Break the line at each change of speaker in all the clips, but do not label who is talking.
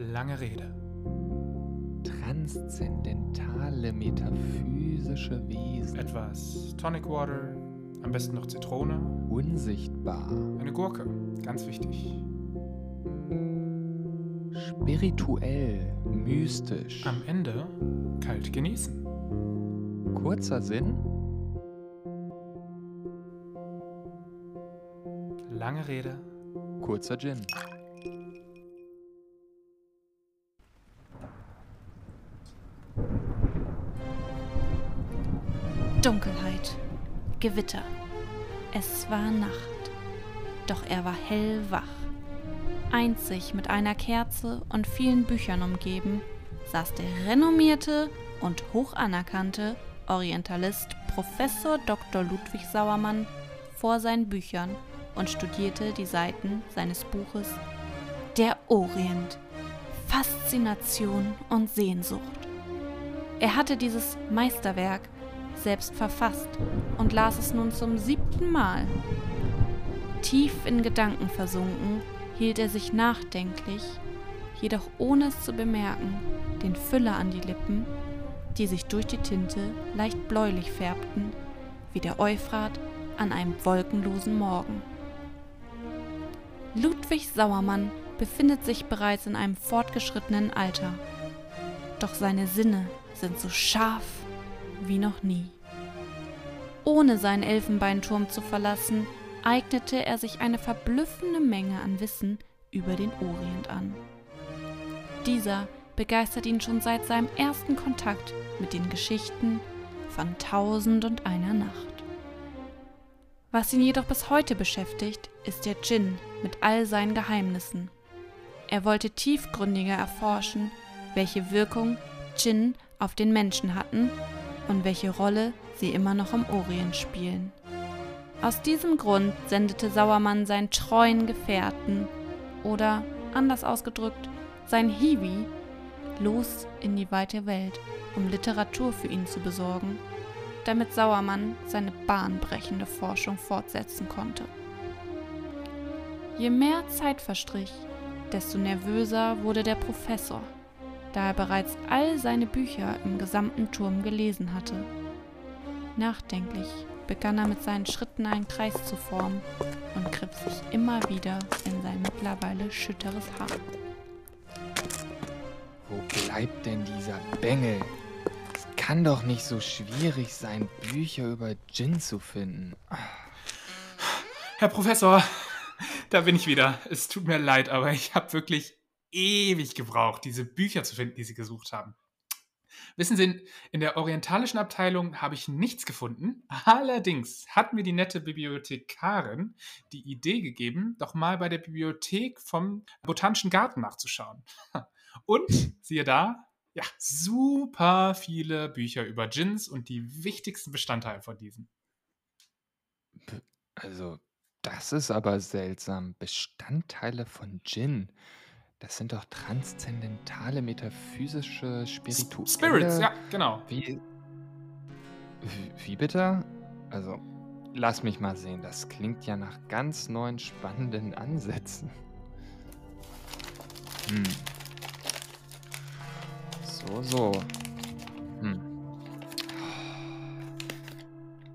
Lange Rede.
Transzendentale metaphysische Wesen.
Etwas Tonic Water, am besten noch Zitrone,
Unsichtbar.
eine Gurke, ganz wichtig.
Spirituell. Mystisch.
Am Ende kalt genießen.
Kurzer Sinn.
Lange Rede.
Kurzer Gin.
Dunkelheit, Gewitter. Es war Nacht, doch er war hellwach. Einzig mit einer Kerze und vielen Büchern umgeben, saß der renommierte und hoch anerkannte Orientalist Professor Dr. Ludwig Sauermann vor seinen Büchern und studierte die Seiten seines Buches Der Orient. Faszination und Sehnsucht. Er hatte dieses Meisterwerk selbst verfasst und las es nun zum siebten Mal. Tief in Gedanken versunken, hielt er sich nachdenklich, jedoch ohne es zu bemerken, den Füller an die Lippen, die sich durch die Tinte leicht bläulich färbten, wie der Euphrat an einem wolkenlosen Morgen. Ludwig Sauermann befindet sich bereits in einem fortgeschrittenen Alter, doch seine Sinne sind so scharf wie noch nie. Ohne seinen Elfenbeinturm zu verlassen, eignete er sich eine verblüffende Menge an Wissen über den Orient an. Dieser begeistert ihn schon seit seinem ersten Kontakt mit den Geschichten von Tausend und einer Nacht. Was ihn jedoch bis heute beschäftigt, ist der Djinn mit all seinen Geheimnissen. Er wollte tiefgründiger erforschen, welche Wirkung Djinn auf den Menschen hatten und welche Rolle sie immer noch im Orient spielen. Aus diesem Grund sendete Sauermann seinen treuen Gefährten oder, anders ausgedrückt, sein Hiwi los in die weite Welt, um Literatur für ihn zu besorgen, damit Sauermann seine bahnbrechende Forschung fortsetzen konnte. Je mehr Zeit verstrich, desto nervöser wurde der Professor, da er bereits all seine Bücher im gesamten Turm gelesen hatte. Nachdenklich begann er mit seinen Schritten einen Kreis zu formen und griff sich immer wieder in sein mittlerweile schütteres Haar.
Wo bleibt denn dieser Bengel? Es kann doch nicht so schwierig sein, Bücher über Gin zu finden.
Herr Professor, da bin ich wieder. Es tut mir leid, aber ich habe wirklich ewig gebraucht, diese Bücher zu finden, die Sie gesucht haben. Wissen Sie, in der orientalischen Abteilung habe ich nichts gefunden. Allerdings hat mir die nette Bibliothekarin die Idee gegeben, doch mal bei der Bibliothek vom Botanischen Garten nachzuschauen. Und siehe da, ja, super viele Bücher über Gins und die wichtigsten Bestandteile von diesen.
Also, das ist aber seltsam. Bestandteile von Gin. Das sind doch transzendentale, metaphysische, spirituelle...
Spirits, ja, genau.
Wie, wie, bitte? Also, lass mich mal sehen. Das klingt ja nach ganz neuen, spannenden Ansätzen. Hm. So, so. Hm.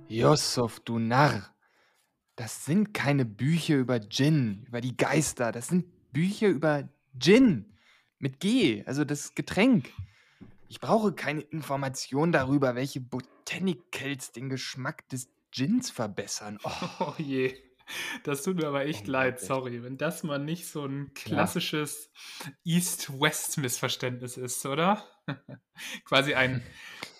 Yusuf, du Narr. Das sind keine Bücher über Djinn, über die Geister. Das sind Bücher über Gin. Mit G, also das Getränk. Ich brauche keine Information darüber, welche Botanicals den Geschmack des Gins verbessern. Oh,
Oh je. Das tut mir aber echt
Mein
leid, sorry, wenn das mal nicht so ein klassisches East-West-Missverständnis ist, oder? Quasi ein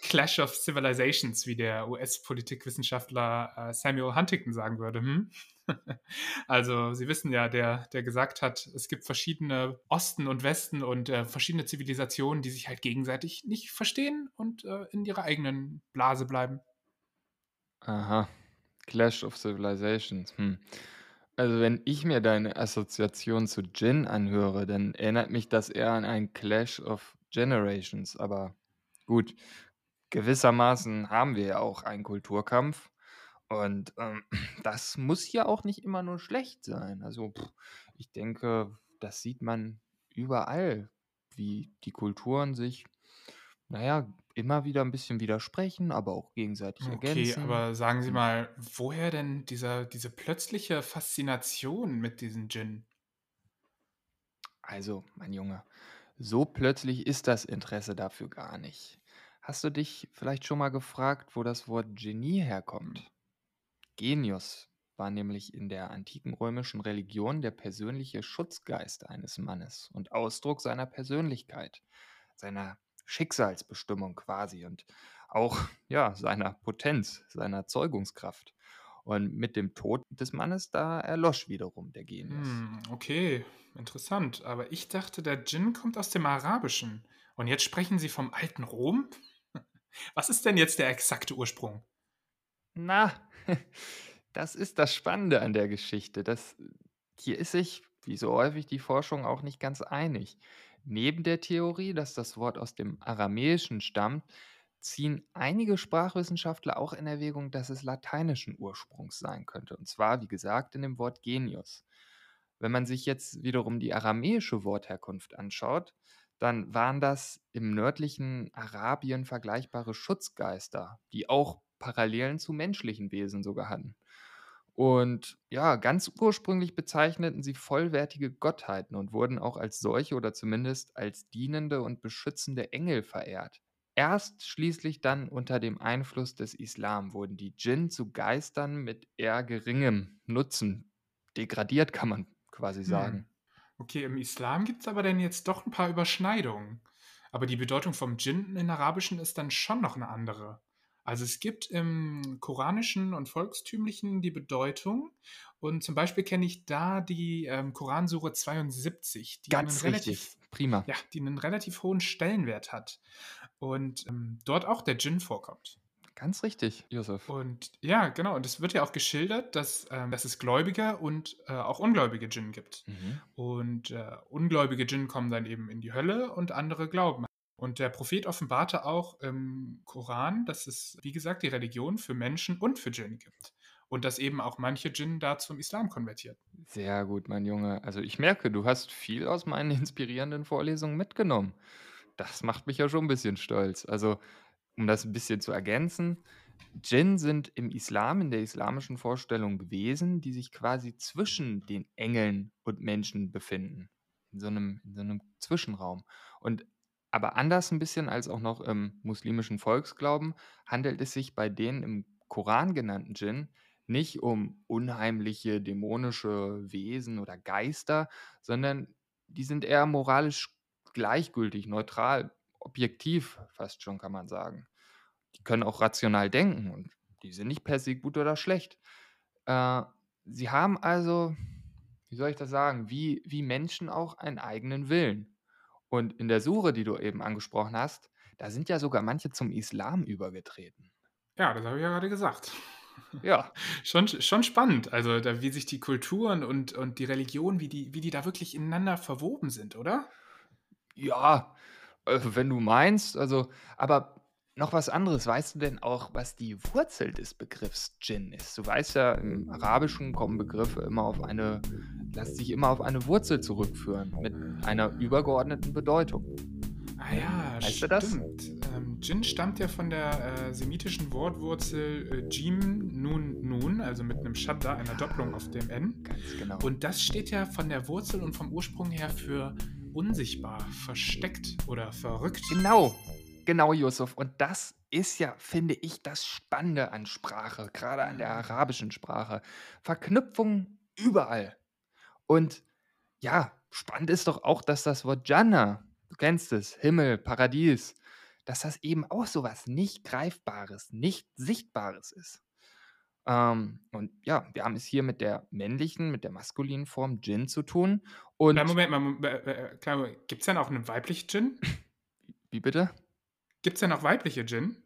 Clash of Civilizations, wie der US-Politikwissenschaftler äh, Samuel Huntington sagen würde. Hm? Also, Sie wissen ja, der, der gesagt hat, es gibt verschiedene Osten und Westen und äh, verschiedene Zivilisationen, die sich halt gegenseitig nicht verstehen und äh, in ihrer eigenen Blase bleiben.
Aha. Clash of Civilizations. Hm. Also, wenn ich mir deine Assoziation zu Gin anhöre, dann erinnert mich das eher an ein Clash of Generations. Aber gut, gewissermaßen haben wir ja auch einen Kulturkampf. Und ähm, das muss ja auch nicht immer nur schlecht sein. Also, pff, ich denke, das sieht man überall. wie die Kulturen sich, naja, immer wieder ein bisschen widersprechen, aber auch gegenseitig
Okay,
ergänzen.
aber sagen Sie mal, woher denn dieser, diese plötzliche Faszination mit diesen Djinn?
Also, mein Junge, so plötzlich ist das Interesse dafür gar nicht. Hast du dich vielleicht schon mal gefragt, wo das Wort Genie herkommt? Genius war nämlich in der antiken römischen Religion der persönliche Schutzgeist eines Mannes und Ausdruck seiner Persönlichkeit, seiner Schicksalsbestimmung quasi und auch ja, seiner Potenz, seiner Zeugungskraft. Und mit dem Tod des Mannes, da erlosch wiederum der Genius.
Hm, okay, interessant. Aber ich dachte, der Djinn kommt aus dem Arabischen. Und jetzt sprechen Sie vom alten Rom? Was ist denn jetzt der exakte Ursprung?
Na, das ist das Spannende an der Geschichte. Das, hier ist sich, wie so häufig, die Forschung auch nicht ganz einig. Neben der Theorie, dass das Wort aus dem Aramäischen stammt, ziehen einige Sprachwissenschaftler auch in Erwägung, dass es lateinischen Ursprungs sein könnte. Und zwar, wie gesagt, in dem Wort Genius. Wenn man sich jetzt wiederum die aramäische Wortherkunft anschaut, dann waren das im nördlichen Arabien vergleichbare Schutzgeister, die auch Parallelen zu menschlichen Wesen sogar hatten. Und ja, ganz ursprünglich bezeichneten sie vollwertige Gottheiten und wurden auch als solche oder zumindest als dienende und beschützende Engel verehrt. Erst schließlich dann unter dem Einfluss des Islam wurden die Djinn zu Geistern mit eher geringem Nutzen degradiert, kann man quasi sagen.
Hm. Okay, im Islam gibt es aber dann jetzt doch ein paar Überschneidungen. Aber die Bedeutung vom Djinn in Arabischen ist dann schon noch eine andere. Also es gibt im Koranischen und Volkstümlichen die Bedeutung. Und zum Beispiel kenne ich da die ähm, Koransure 72, die einen
Ganz
relativ,
richtig. Prima.
ja, die einen relativ hohen Stellenwert hat. Und ähm, dort auch der Djinn vorkommt.
Ganz richtig, Josef.
Und ja, genau. Und es wird ja auch geschildert, dass, ähm, dass es Gläubige und äh, auch ungläubige Djinn gibt.
Mhm.
Und äh, ungläubige Djinn kommen dann eben in die Hölle und andere glauben. Und der Prophet offenbarte auch im Koran, dass es, wie gesagt, die Religion für Menschen und für Djinn gibt. Und dass eben auch manche Djinn da zum Islam konvertiert.
Sehr gut, mein Junge. Also ich merke, du hast viel aus meinen inspirierenden Vorlesungen mitgenommen. Das macht mich ja schon ein bisschen stolz. Also, um das ein bisschen zu ergänzen, Djinn sind im Islam, in der islamischen Vorstellung Wesen, die sich quasi zwischen den Engeln und Menschen befinden. In so einem, in so einem Zwischenraum. Und aber anders ein bisschen als auch noch im muslimischen Volksglauben handelt es sich bei den im Koran genannten Djinn nicht um unheimliche dämonische Wesen oder Geister, sondern die sind eher moralisch gleichgültig, neutral, objektiv fast schon, kann man sagen. Die können auch rational denken und die sind nicht per se gut oder schlecht. Äh, sie haben also, wie soll ich das sagen, wie, wie Menschen auch einen eigenen Willen. Und in der Sure, die du eben angesprochen hast, da sind ja sogar manche zum Islam übergetreten.
Ja, das habe ich ja gerade gesagt.
Ja,
Schon, schon spannend, also da, wie sich die Kulturen und, und die Religion, wie die, wie die da wirklich ineinander verwoben sind, oder?
ja, äh, wenn du meinst, also, aber noch was anderes, weißt du denn auch, was die Wurzel des Begriffs Djinn ist? Du weißt ja, im Arabischen kommen Begriffe immer auf eine, lassen sich immer auf eine Wurzel zurückführen, mit einer übergeordneten Bedeutung.
Ah ja,
Weißt du das?
stimmt. Ähm, Djinn stammt ja von der äh, semitischen Wortwurzel äh, Jim Nun Nun, also mit einem Shadda, einer Doppelung auf dem N.
Ganz genau.
Und das steht ja von der Wurzel und vom Ursprung her für unsichtbar, versteckt oder verrückt.
Genau, genau, Yusuf. Und das ist ja, finde ich, das Spannende an Sprache, gerade an der arabischen Sprache. Verknüpfungen überall. Und ja, spannend ist doch auch, dass das Wort Jannah, du kennst es, Himmel, Paradies, dass das eben auch sowas nicht Greifbares, nicht Sichtbares ist. Ähm, und ja, wir haben es hier mit der männlichen, mit der maskulinen Form Jinn zu tun. Und
Na, Moment mal, Moment, äh, äh, gibt es denn auch eine weibliche Djinn?
wie bitte?
Gibt es denn auch weibliche Djinn?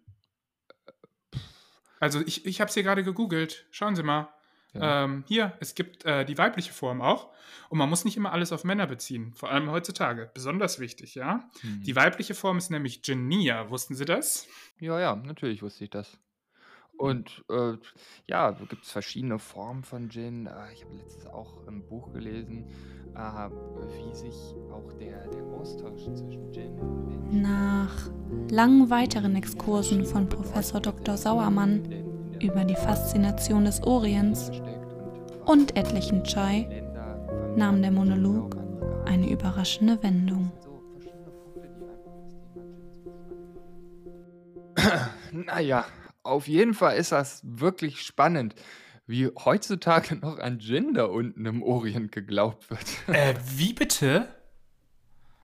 Also ich, ich habe es hier gerade gegoogelt. Schauen Sie mal.
Ja.
Ähm, hier, es gibt äh, die weibliche Form auch. Und man muss nicht immer alles auf Männer beziehen. Vor allem heutzutage. Besonders wichtig, ja. Die
Hm.
weibliche Form ist nämlich Jinnia. Wussten Sie das?
Ja, ja, natürlich wusste ich das. Und äh, ja, da gibt es verschiedene Formen von Gin. Äh, ich habe letztens auch im Buch gelesen, äh, wie sich auch der, der Austausch zwischen Gin und Menschen
Nach langen weiteren Exkursen von Professor Dr. Sauermann über die Faszination des Orients und etlichen Chai nahm der Monolog eine überraschende Wendung.
Naja, auf jeden Fall ist das wirklich spannend, wie heutzutage noch an Gin da unten im Orient geglaubt wird.
Äh, wie bitte?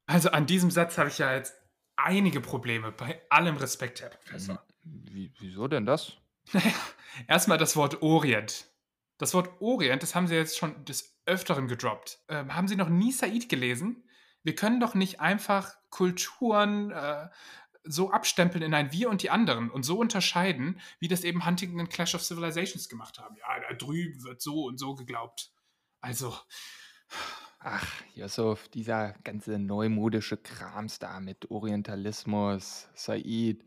Also an diesem Satz habe ich ja jetzt einige Probleme. Bei allem Respekt, Herr Professor.
Wie, wieso denn das?
Naja, erstmal das Wort Orient. Das Wort Orient, das haben Sie jetzt schon des Öfteren gedroppt. Ähm, haben Sie noch nie Said gelesen? Wir können doch nicht einfach Kulturen äh, so abstempeln in ein Wir und die anderen und so unterscheiden, wie das eben Huntington und Clash of Civilizations gemacht haben. Ja, da drüben wird so und so geglaubt. Also,
Ach, Yusuf, dieser ganze neumodische Krams da mit Orientalismus, Said.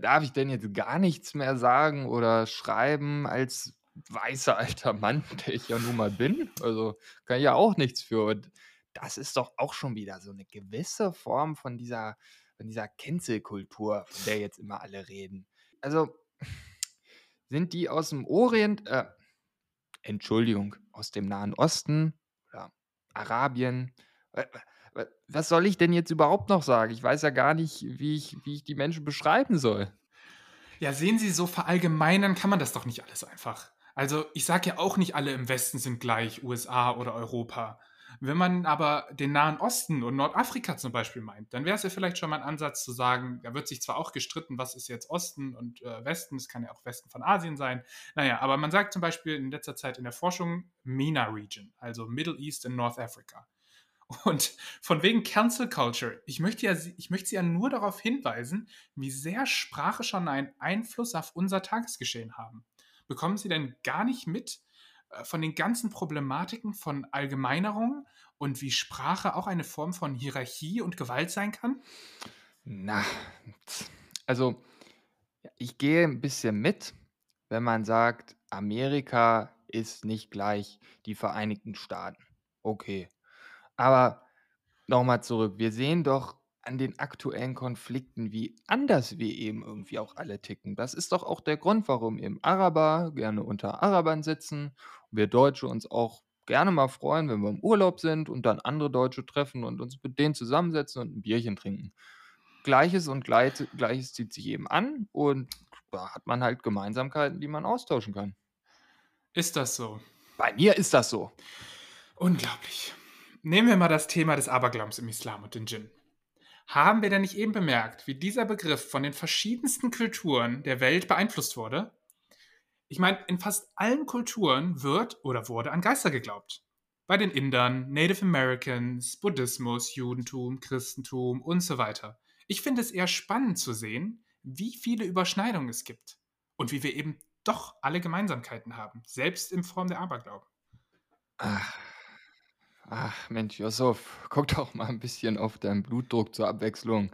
Darf ich denn jetzt gar nichts mehr sagen oder schreiben als weißer alter Mann, der ich ja nun mal bin? Also kann ich ja auch nichts für. Und das ist doch auch schon wieder so eine gewisse Form von dieser, von dieser Cancel-Kultur, von der jetzt immer alle reden. Also sind die aus dem Orient, äh, Entschuldigung, aus dem Nahen Osten oder Arabien? Wa- wa- Was soll ich denn jetzt überhaupt noch sagen? Ich weiß ja gar nicht, wie ich, wie ich die Menschen beschreiben soll.
ja, sehen Sie, so verallgemeinern kann man das doch nicht alles einfach. Also, ich sage ja auch nicht, alle im Westen sind gleich, USA oder Europa. Wenn man aber den Nahen Osten und Nordafrika zum Beispiel meint, dann wäre es ja vielleicht schon mal ein Ansatz zu sagen, da wird sich zwar auch gestritten, was ist jetzt Osten und äh, Westen, es kann ja auch Westen von Asien sein. Naja, aber man sagt zum Beispiel in letzter Zeit in der Forschung MENA Region, also Middle East and North Africa. Und von wegen Cancel Culture, ich möchte, ja, ich möchte Sie ja nur darauf hinweisen, wie sehr Sprache schon einen Einfluss auf unser Tagesgeschehen haben. Bekommen Sie denn gar nicht mit äh, von den ganzen Problematiken von Allgemeinerung und wie Sprache auch eine Form von Hierarchie und Gewalt sein kann?
Na, also ich gehe ein bisschen mit, wenn man sagt, Amerika ist nicht gleich die Vereinigten Staaten. Okay. Aber nochmal zurück. Wir sehen doch an den aktuellen Konflikten, wie anders wir eben irgendwie auch alle ticken. Das ist doch auch der Grund, warum eben Araber gerne unter Arabern sitzen und wir Deutsche uns auch gerne mal freuen, wenn wir im Urlaub sind und dann andere Deutsche treffen und uns mit denen zusammensetzen und ein Bierchen trinken. Gleiches und Gleiche- Gleiches zieht sich eben an und da hat man halt Gemeinsamkeiten, die man austauschen kann.
Ist das so?
Bei mir ist das so.
Unglaublich. Nehmen wir mal das Thema des Aberglaubens im Islam und den Djinn. Haben wir denn nicht eben bemerkt, wie dieser Begriff von den verschiedensten Kulturen der Welt beeinflusst wurde? Ich meine, in fast allen Kulturen wird oder wurde an Geister geglaubt. Bei den Indern, Native Americans, Buddhismus, Judentum, Christentum und so weiter. Ich finde es eher spannend zu sehen, wie viele Überschneidungen es gibt und wie wir eben doch alle Gemeinsamkeiten haben, selbst in Form der Aberglauben.
Ach, ach Mensch, Yusuf, guck doch mal ein bisschen auf deinen Blutdruck zur Abwechslung.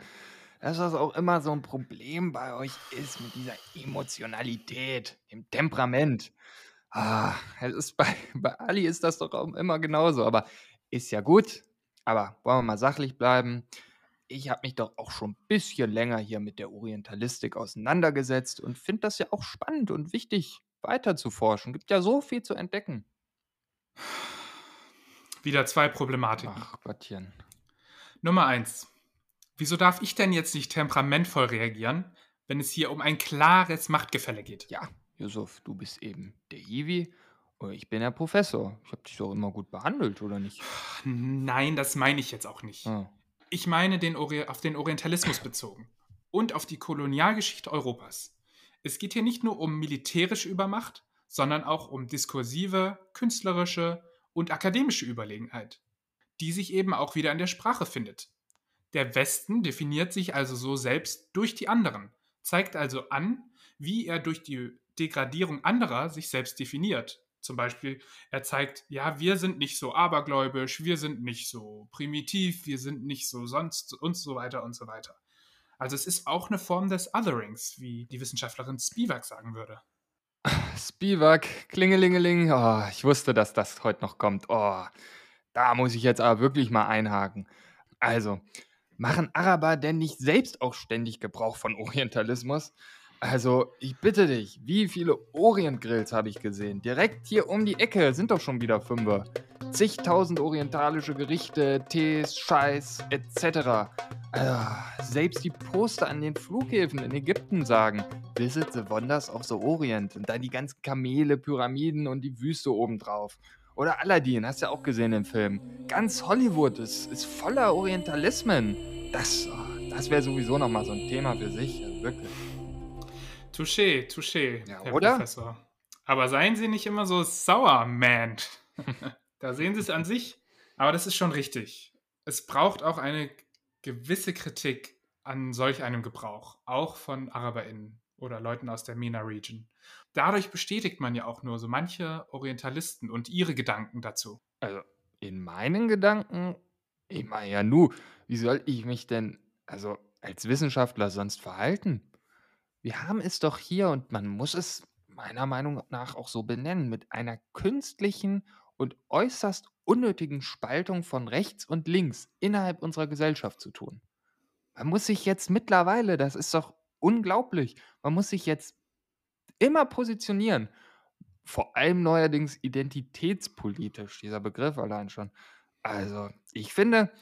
Dass das auch immer so ein Problem bei euch ist mit dieser Emotionalität, dem Temperament. Ah, es ist bei, bei Ali ist das doch auch immer genauso, aber ist ja gut. Aber wollen wir mal sachlich bleiben. Ich habe mich doch auch schon ein bisschen länger hier mit der Orientalistik auseinandergesetzt und finde das ja auch spannend und wichtig, weiter zu forschen. Gibt ja so viel zu entdecken.
Wieder zwei Problematiken.
Ach Gottchen.
Nummer eins. Wieso darf ich denn jetzt nicht temperamentvoll reagieren, wenn es hier um ein klares Machtgefälle geht?
Ja, Yusuf, du bist eben der Iwi und ich bin der Professor. Ich habe dich doch immer gut behandelt, oder nicht?
Nein, das meine ich jetzt auch nicht.
Ah.
Ich meine den auf den Orientalismus bezogen und auf die Kolonialgeschichte Europas. Es geht hier nicht nur um militärische Übermacht, sondern auch um diskursive, künstlerische und akademische Überlegenheit, die sich eben auch wieder in der Sprache findet. Der Westen definiert sich also so selbst durch die anderen, zeigt also an, wie er durch die Degradierung anderer sich selbst definiert. Zum Beispiel, er zeigt, ja, wir sind nicht so abergläubisch, wir sind nicht so primitiv, wir sind nicht so sonst und so weiter und so weiter. Also es ist auch eine Form des Otherings, wie die Wissenschaftlerin Spivak sagen würde.
Spivak, Klingelingeling. Oh, ich wusste, dass das heute noch kommt. Oh, da muss ich jetzt aber wirklich mal einhaken. Also, machen Araber denn nicht selbst auch ständig Gebrauch von Orientalismus? Also, ich bitte dich, wie viele Orient-Grills habe ich gesehen? Direkt hier um die Ecke sind doch schon wieder Fünfe. Zigtausend orientalische Gerichte, Tees, Scheiß, etc. Also, selbst die Poster an den Flughäfen in Ägypten sagen, Visit the Wonders of the Orient. Und dann die ganzen Kamele, Pyramiden und die Wüste obendrauf. Oder Aladdin, hast du ja auch gesehen im Film. Ganz Hollywood ist, ist voller Orientalismen. Das, oh, das wäre sowieso nochmal so ein Thema für sich, also wirklich.
Touché, touché,
Ja,
Herr
oder?
Professor. Aber seien Sie nicht immer so sauer, man. da sehen Sie es an sich. Aber das ist schon richtig. Es braucht auch eine gewisse Kritik an solch einem Gebrauch, auch von AraberInnen oder Leuten aus der MENA-Region. Dadurch bestätigt man ja auch nur so manche Orientalisten und ihre Gedanken dazu.
Also, in meinen Gedanken, ich meine ja nu, wie soll ich mich denn, also als Wissenschaftler sonst verhalten? Wir haben es doch hier und man muss es meiner Meinung nach auch so benennen, mit einer künstlichen und äußerst unnötigen Spaltung von rechts und links innerhalb unserer Gesellschaft zu tun. Man muss sich jetzt mittlerweile, das ist doch unglaublich, man muss sich jetzt immer positionieren. Vor allem neuerdings identitätspolitisch, dieser Begriff allein schon. Also, ich finde,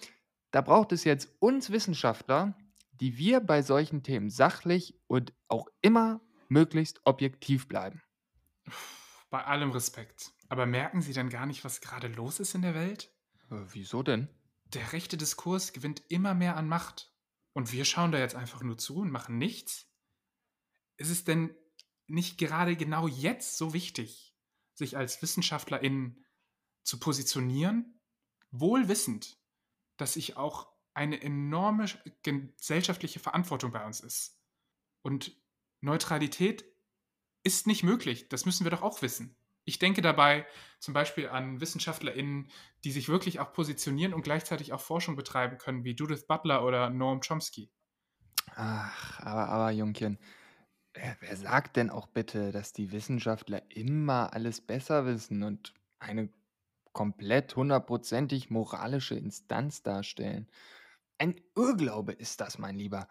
da braucht es jetzt uns Wissenschaftler, die wir bei solchen Themen sachlich und auch immer möglichst objektiv bleiben.
Bei allem Respekt. Aber merken Sie denn gar nicht, was gerade los ist in der Welt?
Äh, wieso denn?
Der rechte Diskurs gewinnt immer mehr an Macht. Und wir schauen da jetzt einfach nur zu und machen nichts? Ist es denn nicht gerade genau jetzt so wichtig, sich als WissenschaftlerInnen zu positionieren, wohl wissend, dass sich auch eine enorme gesellschaftliche Verantwortung bei uns ist? Und Neutralität ist nicht möglich. Das müssen wir doch auch wissen. Ich denke dabei zum Beispiel an WissenschaftlerInnen, die sich wirklich auch positionieren und gleichzeitig auch Forschung betreiben können, wie Judith Butler oder Noam Chomsky.
Ach, aber, aber, Jungchen, wer, sagt denn auch bitte, dass die Wissenschaftler immer alles besser wissen und eine komplett hundertprozentig moralische Instanz darstellen? Ein Irrglaube ist das, mein Lieber.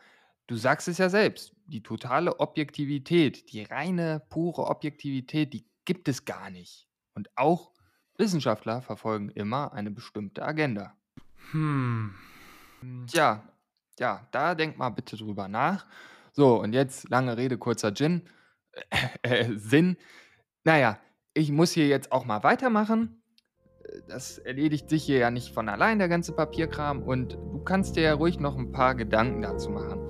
Du sagst es ja selbst, die totale Objektivität, die reine, pure Objektivität, die gibt es gar nicht. Und auch Wissenschaftler verfolgen immer eine bestimmte Agenda.
Hm.
Tja, ja, da denk mal bitte drüber nach. So, und jetzt lange Rede, kurzer Gin. Äh, Sinn. Naja, ich muss hier jetzt auch mal weitermachen. Das erledigt sich hier ja nicht von allein, der ganze Papierkram. Und du kannst dir ja ruhig noch ein paar Gedanken dazu machen.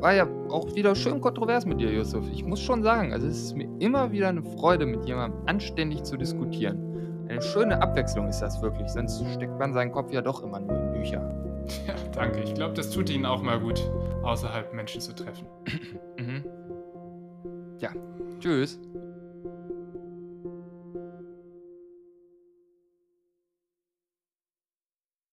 War ja auch wieder schön kontrovers mit dir, Yusuf. Ich muss schon sagen, also es ist mir immer wieder eine Freude, mit jemandem anständig zu diskutieren. Eine schöne Abwechslung ist das wirklich, sonst steckt man seinen Kopf ja doch immer nur in Bücher.
Ja, danke. Ich glaube, das tut Ihnen auch mal gut, außerhalb Menschen zu treffen.
Mhm. Ja, tschüss.